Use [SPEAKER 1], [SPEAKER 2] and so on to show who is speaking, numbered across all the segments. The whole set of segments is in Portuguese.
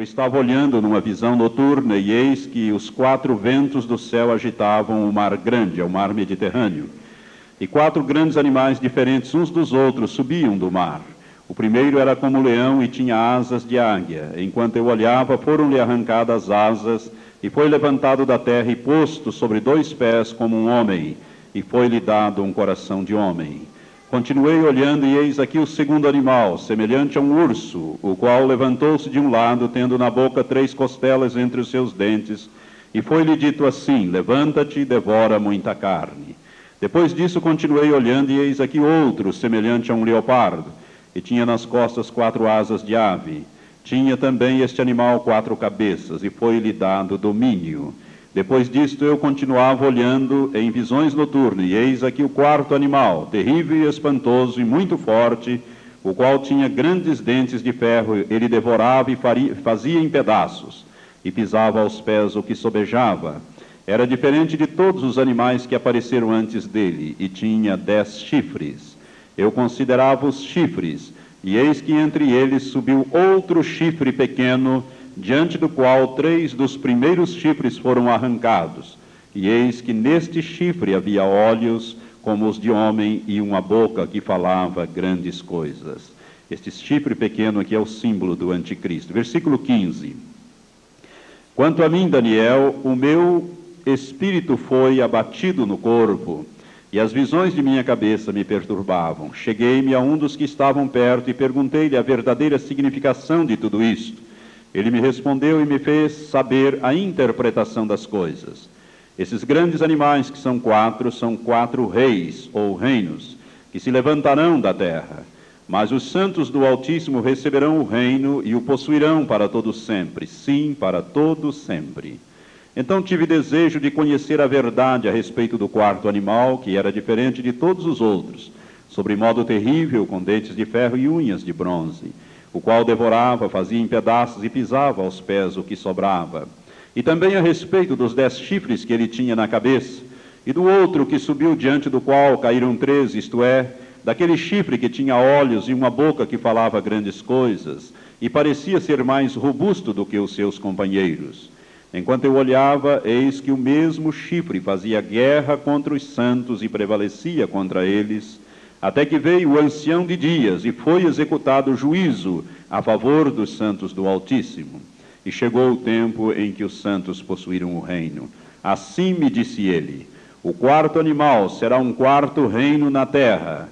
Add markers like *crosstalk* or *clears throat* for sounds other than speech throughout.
[SPEAKER 1] Eu estava olhando numa visão noturna e eis que os quatro ventos do céu agitavam o mar grande, é o mar Mediterrâneo. E quatro grandes animais diferentes uns dos outros subiam do mar. O primeiro era como leão e tinha asas de águia. Enquanto eu olhava, foram-lhe arrancadas as asas, e foi levantado da terra e posto sobre dois pés como um homem, e foi-lhe dado um coração de homem. Continuei olhando, e eis aqui o segundo animal, semelhante a um urso, o qual levantou-se de um lado, tendo na boca três costelas entre os seus dentes, e foi-lhe dito assim: Levanta-te e devora muita carne. Depois disso, continuei olhando, e eis aqui outro, semelhante a um leopardo, e tinha nas costas quatro asas de ave. Tinha também este animal quatro cabeças, e foi-lhe dado domínio. Depois disto eu continuava olhando em visões noturnas, e eis aqui o quarto animal, terrível e espantoso e muito forte, o qual tinha grandes dentes de ferro, ele devorava e faria, fazia em pedaços, e pisava aos pés o que sobejava. Era diferente de todos os animais que apareceram antes dele, e tinha dez chifres. Eu considerava os chifres, e eis que entre eles subiu outro chifre pequeno, diante do qual três dos primeiros chifres foram arrancados. E eis que neste chifre havia olhos como os de homem e uma boca que falava grandes coisas. Este chifre pequeno aqui é o símbolo do anticristo. Versículo 15. Quanto a mim, Daniel, o meu espírito foi abatido no corpo, e as visões de minha cabeça me perturbavam. Cheguei-me a um dos que estavam perto e perguntei-lhe a verdadeira significação de tudo isto. Ele me respondeu e me fez saber a interpretação das coisas. Esses grandes animais, que são quatro, são quatro reis ou reinos, que se levantarão da terra. Mas os santos do Altíssimo receberão o reino e o possuirão para todo sempre, sim, para todo sempre. Então tive desejo de conhecer a verdade a respeito do quarto animal, que era diferente de todos os outros, sobre modo terrível, com dentes de ferro e unhas de bronze o qual devorava, fazia em pedaços e pisava aos pés o que sobrava. E também a respeito dos dez chifres que ele tinha na cabeça, e do outro que subiu diante do qual caíram três, isto é, daquele chifre que tinha olhos e uma boca que falava grandes coisas, e parecia ser mais robusto do que os seus companheiros. Enquanto eu olhava, eis que o mesmo chifre fazia guerra contra os santos e prevalecia contra eles, até que veio o ancião de dias e foi executado o juízo a favor dos santos do Altíssimo. E chegou o tempo em que os santos possuíram o reino. Assim me disse ele: O quarto animal será um quarto reino na terra,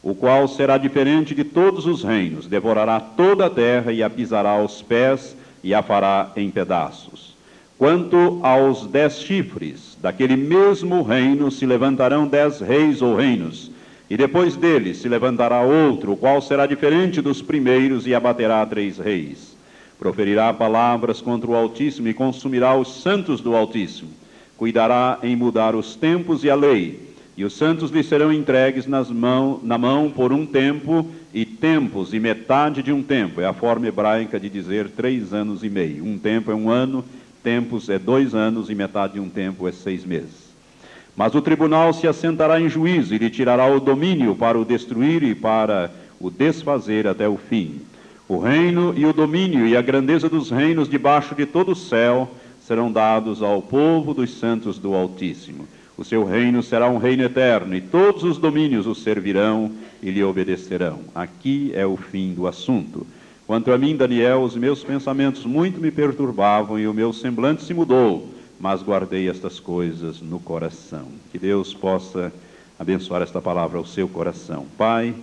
[SPEAKER 1] o qual será diferente de todos os reinos, devorará toda a terra e a pisará aos pés e a fará em pedaços. Quanto aos dez chifres, daquele mesmo reino se levantarão dez reis ou reinos e depois dele se levantará outro, o qual será diferente dos primeiros e abaterá três reis. Proferirá palavras contra o Altíssimo e consumirá os santos do Altíssimo. Cuidará em mudar os tempos e a lei. E os santos lhe serão entregues nas mão, na mão por um tempo e tempos e metade de um tempo. É a forma hebraica de dizer três anos e meio. Um tempo é um ano, tempos é dois anos e metade de um tempo é seis meses. Mas o tribunal se assentará em juízo e lhe tirará o domínio para o destruir e para o desfazer até o fim. O reino e o domínio e a grandeza dos reinos debaixo de todo o céu serão dados ao povo dos santos do Altíssimo. O seu reino será um reino eterno, e todos os domínios o servirão e lhe obedecerão. Aqui é o fim do assunto. Quanto a mim, Daniel, os meus pensamentos muito me perturbavam e o meu semblante se mudou mas guardei estas coisas no coração. Que Deus possa abençoar esta palavra ao seu coração. Pai,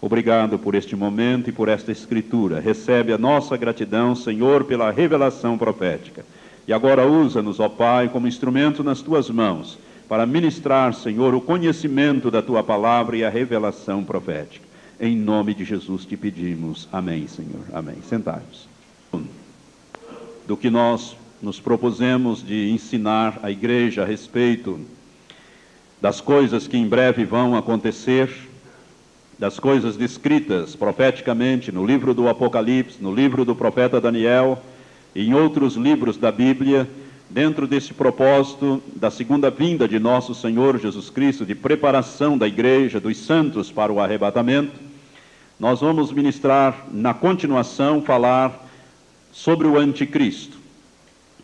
[SPEAKER 1] obrigado por este momento e por esta escritura. Recebe a nossa gratidão, Senhor, pela revelação profética. E agora usa-nos, ó Pai, como instrumento nas tuas mãos, para ministrar, Senhor, o conhecimento da tua palavra e a revelação profética. Em nome de Jesus te pedimos. Amém, Senhor. Amém. Sentai-vos. Do que nós nos propusemos de ensinar a igreja a respeito das coisas que em breve vão acontecer, das coisas descritas profeticamente no livro do Apocalipse, no livro do profeta Daniel e em outros livros da Bíblia, dentro desse propósito da segunda vinda de nosso Senhor Jesus Cristo, de preparação da igreja, dos santos para o arrebatamento, nós vamos ministrar na continuação, falar sobre o anticristo.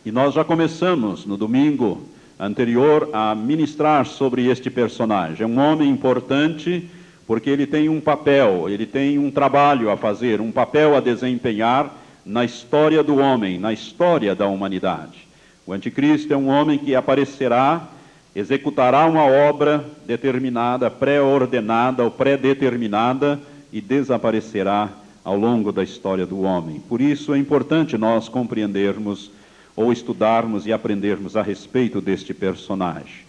[SPEAKER 1] E nós já começamos no domingo anterior a ministrar sobre este personagem. É um homem importante porque ele tem um papel, ele tem um trabalho a fazer, um papel a desempenhar na história do homem, na história da humanidade. O anticristo é um homem que aparecerá, executará uma obra determinada, pré-ordenada ou pré-determinada e desaparecerá ao longo da história do homem. Por isso é importante nós compreendermos ou estudarmos e aprendermos a respeito deste personagem.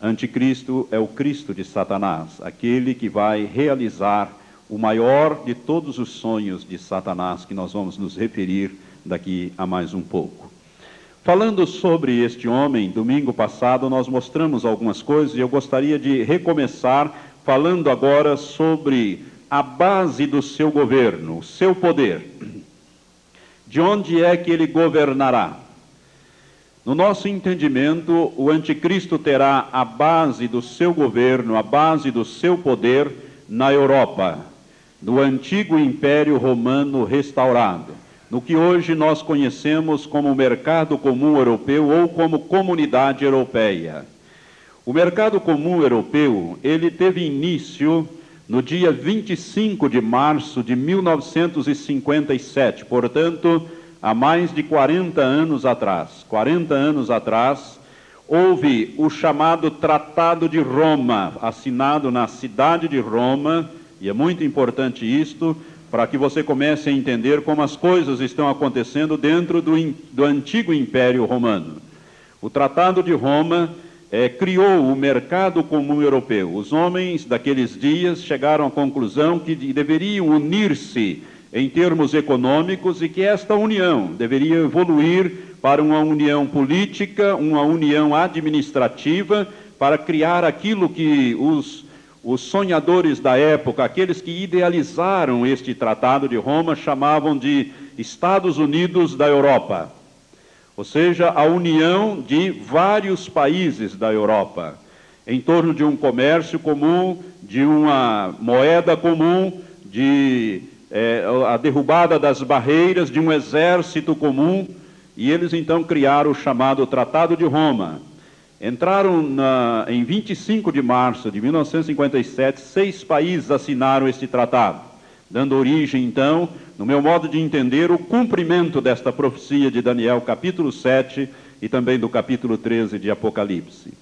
[SPEAKER 1] Anticristo é o Cristo de Satanás, aquele que vai realizar o maior de todos os sonhos de Satanás, que nós vamos nos referir daqui a mais um pouco. Falando sobre este homem, domingo passado nós mostramos algumas coisas e eu gostaria de recomeçar falando agora sobre a base do seu governo, o seu poder. De onde é que ele governará? No nosso entendimento, o anticristo terá a base do seu governo, a base do seu poder na Europa, no antigo Império Romano restaurado, no que hoje nós conhecemos como Mercado Comum Europeu ou como Comunidade Europeia. O Mercado Comum Europeu, ele teve início no dia 25 de março de 1957, portanto, há mais de 40 anos atrás. 40 anos atrás, houve o chamado Tratado de Roma, assinado na cidade de Roma, e é muito importante isto, para que você comece a entender como as coisas estão acontecendo dentro do, do antigo Império Romano. O Tratado de Roma é, criou o mercado comum europeu. Os homens daqueles dias chegaram à conclusão que deveriam unir-se em termos econômicos e que esta união deveria evoluir para uma união política, uma união administrativa, para criar aquilo que os, os sonhadores da época, aqueles que idealizaram este Tratado de Roma, chamavam de Estados Unidos da Europa. Ou seja, a união de vários países da Europa, em torno de um comércio comum, de uma moeda comum, de é, a derrubada das barreiras, de um exército comum, e eles então criaram o chamado Tratado de Roma. Entraram na, em 25 de março de 1957, seis países assinaram este tratado, dando origem então no meu modo de entender, o cumprimento desta profecia de Daniel, capítulo 7 e também do capítulo 13 de Apocalipse.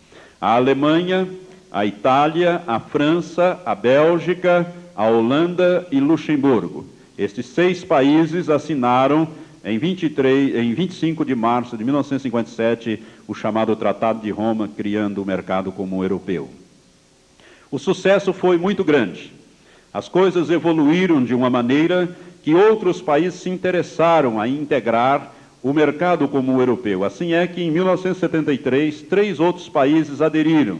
[SPEAKER 1] A Alemanha, a Itália, a França, a Bélgica, a Holanda e Luxemburgo. Estes seis países assinaram em, 23, em 25 de março de 1957 o chamado Tratado de Roma, criando o mercado comum europeu. O sucesso foi muito grande. As coisas evoluíram de uma maneira que outros países se interessaram a integrar o mercado comum europeu. Assim é que em 1973, três outros países aderiram: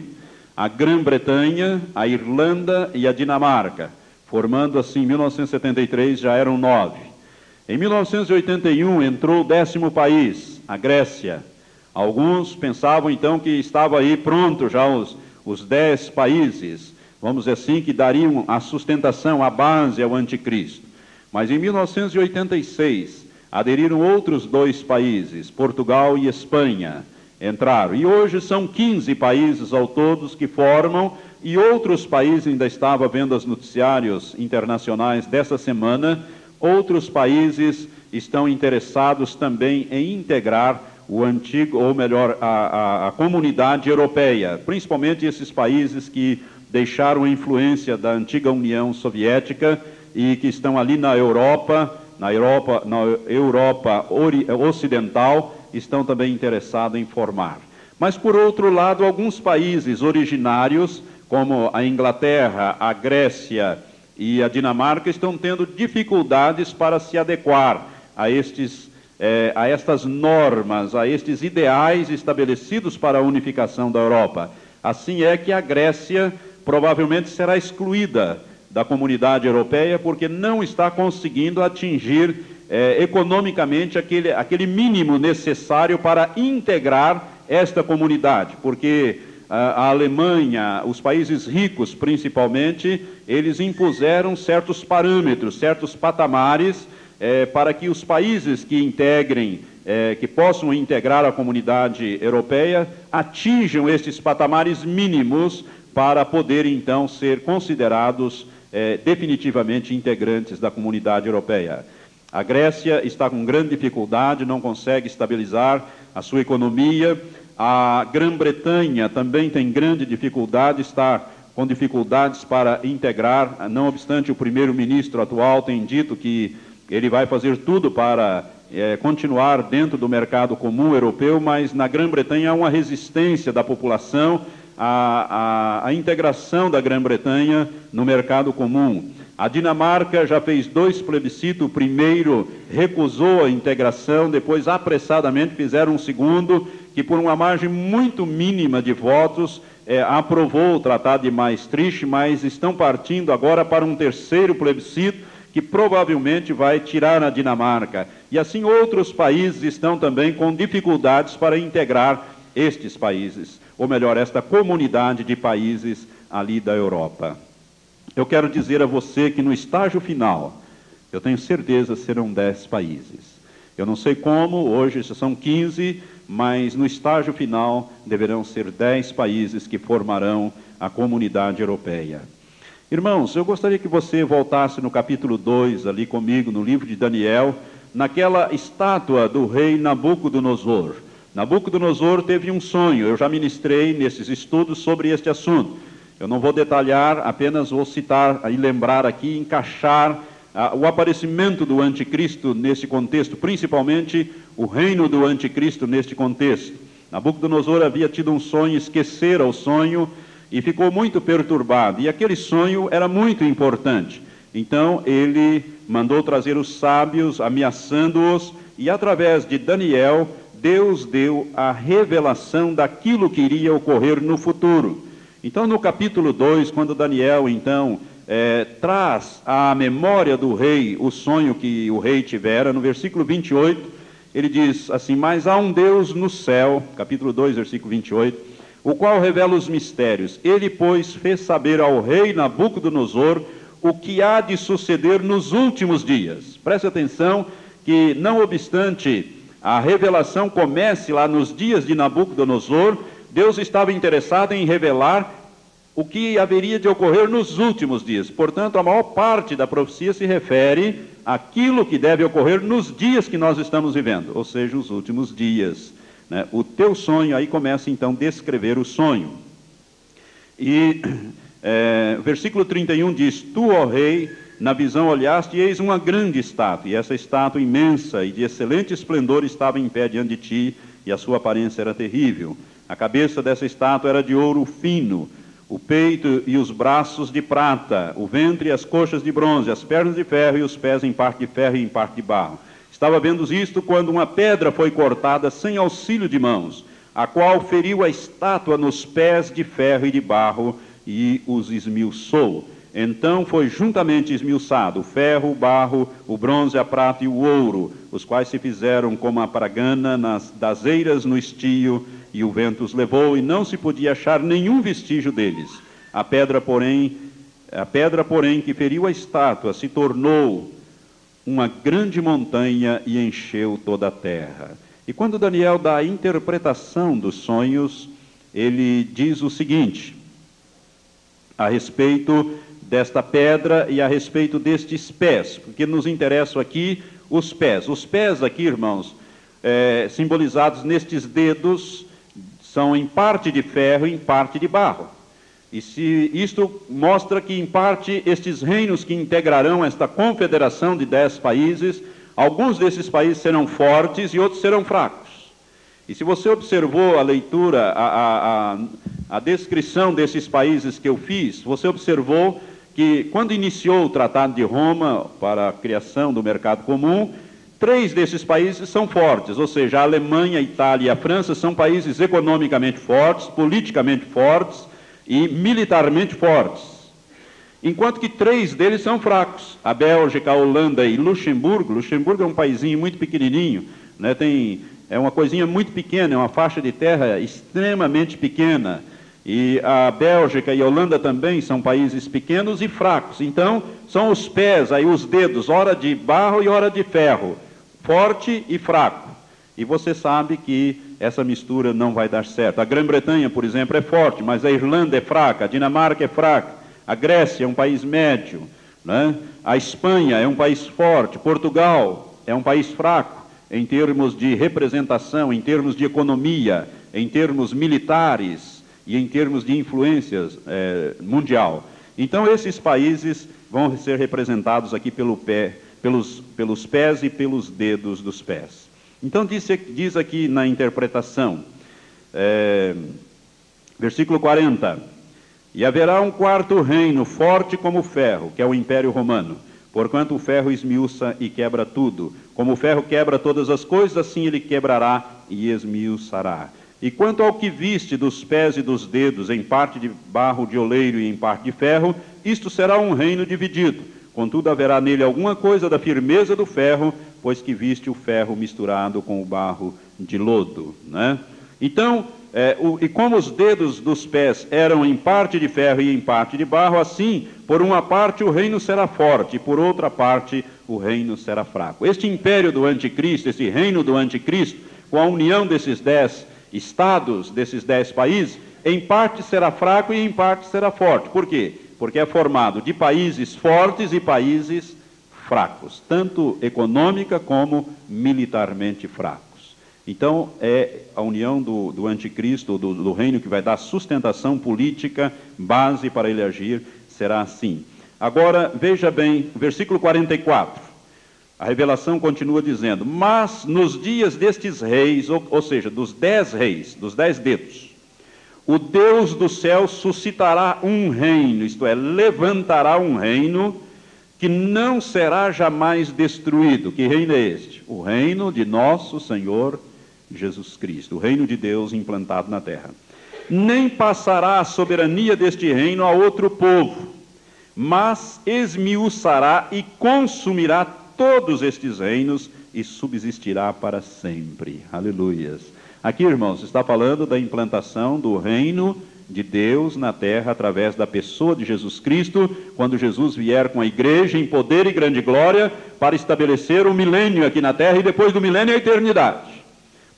[SPEAKER 1] a Grã-Bretanha, a Irlanda e a Dinamarca, formando assim, em 1973 já eram nove. Em 1981 entrou o décimo país, a Grécia. Alguns pensavam então que estava aí pronto já os, os dez países, vamos dizer assim, que dariam a sustentação, a base ao anticristo. Mas em 1986 aderiram outros dois países, Portugal e Espanha, entraram. E hoje são 15 países ao todos que formam, e outros países, ainda estava vendo os noticiários internacionais dessa semana, outros países estão interessados também em integrar o antigo, ou melhor, a, a, a comunidade europeia, principalmente esses países que deixaram a influência da antiga União Soviética e que estão ali na Europa, na Europa, na Europa Ocidental, estão também interessados em formar. Mas, por outro lado, alguns países originários, como a Inglaterra, a Grécia e a Dinamarca, estão tendo dificuldades para se adequar a, estes, eh, a estas normas, a estes ideais estabelecidos para a unificação da Europa. Assim é que a Grécia provavelmente será excluída da comunidade europeia porque não está conseguindo atingir eh, economicamente aquele, aquele mínimo necessário para integrar esta comunidade, porque a Alemanha, os países ricos principalmente, eles impuseram certos parâmetros, certos patamares é, para que os países que integrem, é, que possam integrar a comunidade europeia, atinjam estes patamares mínimos para poderem então ser considerados é, definitivamente integrantes da comunidade europeia. A Grécia está com grande dificuldade, não consegue estabilizar a sua economia. A Grã-Bretanha também tem grande dificuldade, está com dificuldades para integrar, não obstante o primeiro-ministro atual tem dito que ele vai fazer tudo para é, continuar dentro do mercado comum europeu, mas na Grã-Bretanha há uma resistência da população à, à, à integração da Grã-Bretanha no mercado comum. A Dinamarca já fez dois plebiscitos, o primeiro recusou a integração, depois apressadamente fizeram um segundo, que por uma margem muito mínima de votos é, aprovou o Tratado de Maastricht, mas estão partindo agora para um terceiro plebiscito que provavelmente vai tirar a Dinamarca. E assim outros países estão também com dificuldades para integrar estes países, ou melhor, esta comunidade de países ali da Europa. Eu quero dizer a você que no estágio final, eu tenho certeza serão 10 países. Eu não sei como, hoje são 15, mas no estágio final deverão ser 10 países que formarão a comunidade europeia. Irmãos, eu gostaria que você voltasse no capítulo 2, ali comigo, no livro de Daniel, naquela estátua do rei Nabucodonosor. Nabucodonosor teve um sonho, eu já ministrei nesses estudos sobre este assunto. Eu não vou detalhar, apenas vou citar e lembrar aqui, encaixar o aparecimento do anticristo nesse contexto, principalmente o reino do anticristo neste contexto. Nabucodonosor havia tido um sonho, esquecera o sonho e ficou muito perturbado. E aquele sonho era muito importante. Então ele mandou trazer os sábios, ameaçando-os, e através de Daniel, Deus deu a revelação daquilo que iria ocorrer no futuro. Então, no capítulo 2, quando Daniel, então, é, traz à memória do rei o sonho que o rei tivera, no versículo 28, ele diz assim: Mas há um Deus no céu, capítulo 2, versículo 28, o qual revela os mistérios. Ele, pois, fez saber ao rei Nabucodonosor o que há de suceder nos últimos dias. Preste atenção que, não obstante a revelação comece lá nos dias de Nabucodonosor, Deus estava interessado em revelar o que haveria de ocorrer nos últimos dias. Portanto, a maior parte da profecia se refere àquilo que deve ocorrer nos dias que nós estamos vivendo, ou seja, os últimos dias. Né? O teu sonho, aí começa então a descrever o sonho. E *clears throat* é, versículo 31 diz: Tu, ó rei, na visão olhaste e eis uma grande estátua, e essa estátua imensa e de excelente esplendor estava em pé diante de ti, e a sua aparência era terrível. A cabeça dessa estátua era de ouro fino, o peito e os braços de prata, o ventre e as coxas de bronze, as pernas de ferro e os pés em parte de ferro e em parte de barro. Estava vendo isto quando uma pedra foi cortada sem auxílio de mãos, a qual feriu a estátua nos pés de ferro e de barro e os esmiuçou. Então foi juntamente esmiuçado o ferro, o barro, o bronze, a prata e o ouro, os quais se fizeram como a pragana nas, das eiras no estio, e o vento os levou, e não se podia achar nenhum vestígio deles. A pedra, porém, a pedra, porém, que feriu a estátua, se tornou uma grande montanha e encheu toda a terra. E quando Daniel dá a interpretação dos sonhos, ele diz o seguinte: a respeito desta pedra e a respeito destes pés, porque nos interessam aqui os pés. Os pés aqui, irmãos, é, simbolizados nestes dedos, são em parte de ferro e em parte de barro. E se isto mostra que, em parte, estes reinos que integrarão esta confederação de dez países, alguns desses países serão fortes e outros serão fracos. E se você observou a leitura, a, a, a, a descrição desses países que eu fiz, você observou que, quando iniciou o Tratado de Roma para a criação do mercado comum, Três desses países são fortes, ou seja, a Alemanha, a Itália e a França são países economicamente fortes, politicamente fortes e militarmente fortes. Enquanto que três deles são fracos: a Bélgica, a Holanda e Luxemburgo. Luxemburgo é um paísinho muito pequenininho, né? Tem, é uma coisinha muito pequena, é uma faixa de terra extremamente pequena. E a Bélgica e a Holanda também são países pequenos e fracos. Então, são os pés, aí os dedos, hora de barro e hora de ferro, forte e fraco. E você sabe que essa mistura não vai dar certo. A Grã-Bretanha, por exemplo, é forte, mas a Irlanda é fraca, a Dinamarca é fraca, a Grécia é um país médio, né? a Espanha é um país forte, Portugal é um país fraco em termos de representação, em termos de economia, em termos militares e em termos de influências é, mundial. Então, esses países vão ser representados aqui pelo pé, pelos, pelos pés e pelos dedos dos pés. Então, diz, diz aqui na interpretação, é, versículo 40: E haverá um quarto reino, forte como o ferro, que é o Império Romano. Porquanto o ferro esmiuça e quebra tudo. Como o ferro quebra todas as coisas, assim ele quebrará e esmiuçará. E quanto ao que viste dos pés e dos dedos, em parte de barro de oleiro e em parte de ferro, isto será um reino dividido. Contudo, haverá nele alguma coisa da firmeza do ferro, pois que viste o ferro misturado com o barro de lodo. Né? Então, é, o, e como os dedos dos pés eram em parte de ferro e em parte de barro, assim, por uma parte o reino será forte, e por outra parte o reino será fraco. Este império do anticristo, esse reino do anticristo, com a união desses dez estados desses dez países, em parte será fraco e em parte será forte. Por quê? Porque é formado de países fortes e países fracos, tanto econômica como militarmente fracos. Então, é a união do, do anticristo, do, do reino que vai dar sustentação política, base para ele agir, será assim. Agora, veja bem, versículo 44. A revelação continua dizendo: Mas nos dias destes reis, ou, ou seja, dos dez reis, dos dez dedos, o Deus do céu suscitará um reino, isto é, levantará um reino que não será jamais destruído. Que reino é este? O reino de nosso Senhor Jesus Cristo, o reino de Deus implantado na terra. Nem passará a soberania deste reino a outro povo, mas esmiuçará e consumirá todos estes reinos e subsistirá para sempre. Aleluias. Aqui, irmãos, está falando da implantação do reino de Deus na terra através da pessoa de Jesus Cristo, quando Jesus vier com a igreja em poder e grande glória para estabelecer o milênio aqui na terra e depois do milênio a eternidade.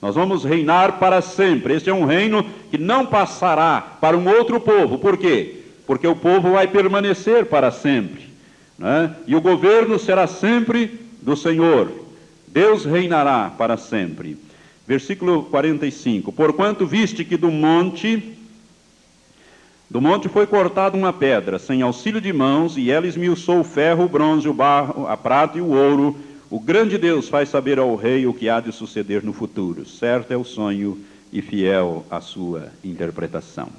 [SPEAKER 1] Nós vamos reinar para sempre. Este é um reino que não passará para um outro povo. Por quê? Porque o povo vai permanecer para sempre. Né? E o governo será sempre do Senhor. Deus reinará para sempre. Versículo 45: Porquanto viste que do monte, do monte foi cortada uma pedra, sem auxílio de mãos, e ela esmiuçou o ferro, o bronze, o barro, a prata e o ouro. O grande Deus faz saber ao rei o que há de suceder no futuro. Certo é o sonho e fiel a sua interpretação.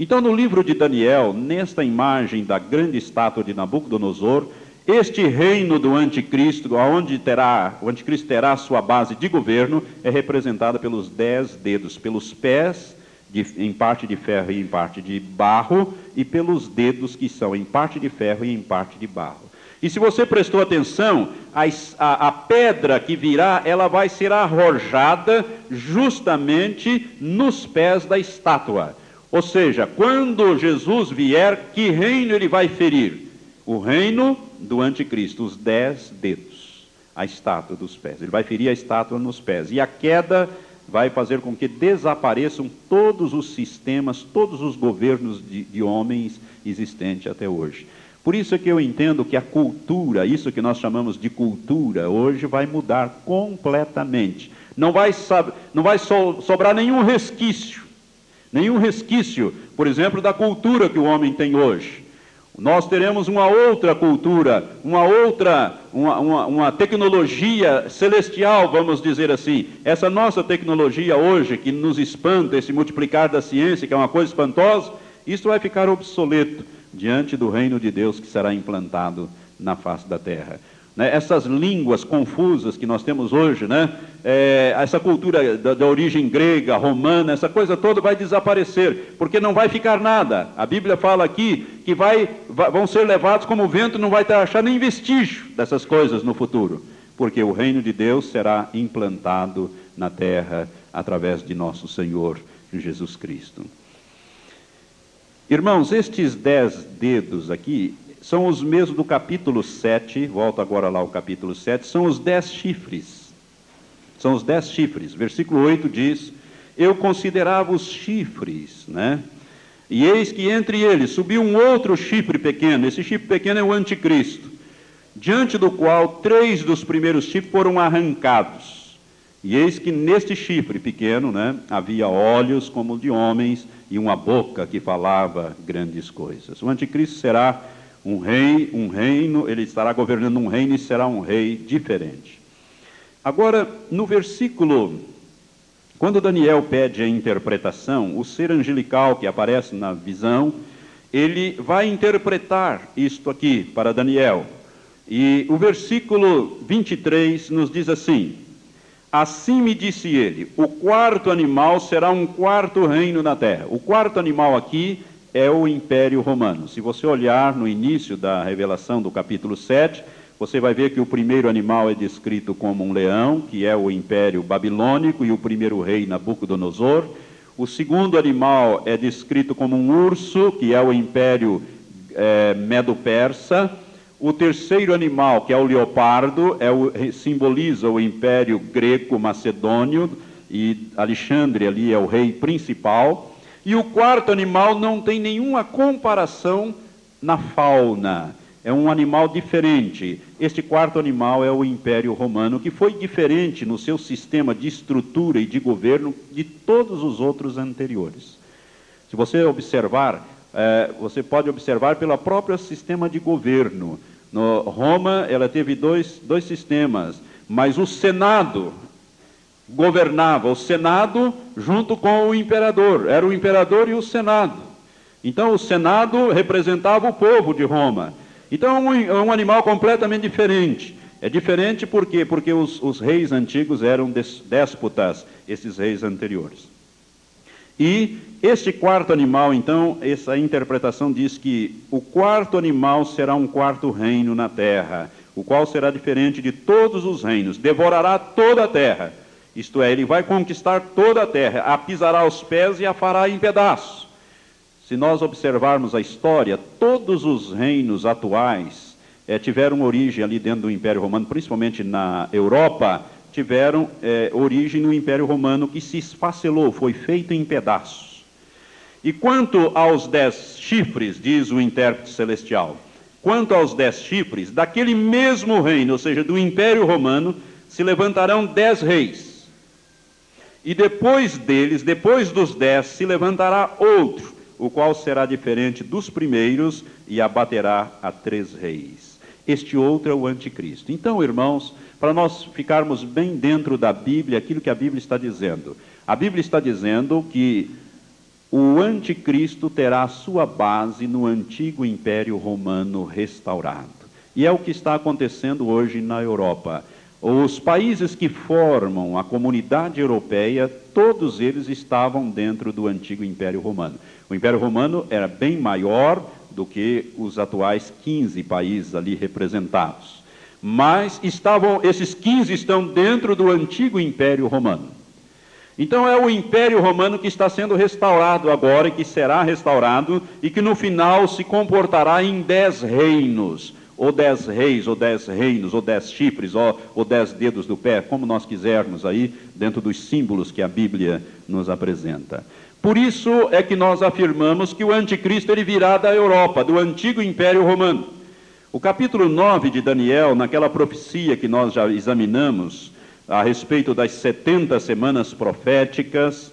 [SPEAKER 1] Então, no livro de Daniel, nesta imagem da grande estátua de Nabucodonosor, este reino do anticristo, onde terá, o anticristo terá sua base de governo, é representada pelos dez dedos, pelos pés, de, em parte de ferro e em parte de barro, e pelos dedos que são em parte de ferro e em parte de barro. E se você prestou atenção, a, a, a, pedra que virá, ela vai ser arrojada justamente nos pés da estátua. Ou seja, quando Jesus vier, que reino ele vai ferir? O reino do anticristo, os dez dedos, a estátua dos pés. Ele vai ferir a estátua nos pés. E a queda vai fazer com que desapareçam todos os sistemas, todos os governos de, de homens existentes até hoje. Por isso é que eu entendo que a cultura, isso que nós chamamos de cultura, hoje vai mudar completamente. Não vai, não vai sobrar nenhum resquício nenhum resquício, por exemplo, da cultura que o homem tem hoje. Nós teremos uma outra cultura, uma outra, uma, uma, uma, tecnologia celestial, vamos dizer assim. Essa nossa tecnologia hoje, que nos espanta, esse multiplicar da ciência, que é uma coisa espantosa, isso vai ficar obsoleto diante do reino de Deus que será implantado na face da terra né, essas línguas confusas que nós temos hoje, né, é, essa cultura da, da, origem grega, romana, essa coisa toda vai desaparecer, porque não vai ficar nada. A Bíblia fala aqui que vai, vão ser levados como o vento, não vai achar nem vestígio dessas coisas no futuro, porque o reino de Deus será implantado na terra através de nosso Senhor Jesus Cristo. Irmãos, estes dez dedos aqui são os mesmos do capítulo 7, volto agora lá ao capítulo 7, são os dez chifres. São os dez chifres. Versículo 8 diz: Eu considerava os chifres, né? E eis que entre eles subiu um outro chifre pequeno. Esse chifre pequeno é o anticristo, diante do qual três dos primeiros chifres foram arrancados. E eis que neste chifre pequeno, né, havia olhos como de homens e uma boca que falava grandes coisas. O anticristo será um rei, um reino, ele estará governando um reino e será um rei diferente. Agora, no versículo, quando Daniel pede a interpretação, o ser angelical que aparece na visão, ele vai interpretar isto aqui para Daniel. E o versículo 23 nos diz assim: Assim me disse ele: o quarto animal será um quarto reino na terra. O quarto animal aqui é o Império Romano. Se você olhar no início da revelação do capítulo 7, você vai ver que o primeiro animal é descrito como um leão, que é o Império Babilônico, e o primeiro rei Nabucodonosor. O segundo animal é descrito como um urso, que é o Império é, Medo-Persa. O terceiro animal, que é o leopardo, é o, simboliza o império greco-macedônio, e Alexandre ali é o rei principal. E o quarto animal não tem nenhuma comparação na fauna, é um animal diferente. Este quarto animal é o Império Romano, que foi diferente no seu sistema de estrutura e de governo de todos os outros anteriores. Se você observar, é, você pode observar pelo próprio sistema de governo. No Roma, ela teve dois, dois sistemas, mas o Senado governava, o Senado junto com o imperador, era o imperador e o Senado. Então, o Senado representava o povo de Roma. Então, é um, é um animal completamente diferente. É diferente por quê? Porque os, os reis antigos eram déspotas, esses reis anteriores. E este quarto animal, então, essa interpretação diz que o quarto animal será um quarto reino na terra, o qual será diferente de todos os reinos, devorará toda a terra. Isto é, ele vai conquistar toda a terra, a pisará aos pés e a fará em pedaços. Se nós observarmos a história, todos os reinos atuais é, tiveram origem ali dentro do Império Romano, principalmente na Europa, tiveram é, origem no Império Romano que se esfacelou, foi feito em pedaços. E quanto aos dez chifres, diz o intérprete celestial, quanto aos dez chifres, daquele mesmo reino, ou seja, do Império Romano, se levantarão dez reis. E depois deles, depois dos dez, se levantará outro, o qual será diferente dos primeiros e abaterá a três reis. Este outro é o anticristo. Então, irmãos, para nós ficarmos bem dentro da Bíblia, aquilo que a Bíblia está dizendo. A Bíblia está dizendo que o anticristo terá sua base no antigo Império Romano restaurado. E é o que está acontecendo hoje na Europa. Os países que formam a comunidade europeia, todos eles estavam dentro do antigo Império Romano. O Império Romano era bem maior do que os atuais 15 países ali representados mas estavam esses 15 estão dentro do antigo Império Romano. Então é o Império Romano que está sendo restaurado agora e que será restaurado e que no final se comportará em dez reinos, ou dez reis, ou dez reinos, ou dez chifres, ou, ou dez dedos do pé, como nós quisermos aí, dentro dos símbolos que a Bíblia nos apresenta. Por isso é que nós afirmamos que o anticristo ele virá da Europa, do antigo Império Romano. O capítulo 9 de Daniel, naquela profecia que nós já examinamos a respeito das 70 semanas proféticas,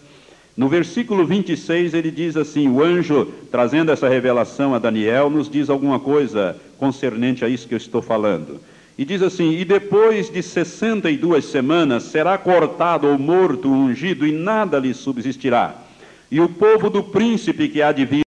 [SPEAKER 1] no versículo 26 ele diz assim: o anjo, trazendo essa revelação a Daniel, nos diz alguma coisa concernente a isso que eu estou falando. E diz assim: E depois de 62 semanas será cortado ou morto o ungido, e nada lhe subsistirá. E o povo do príncipe que há de vir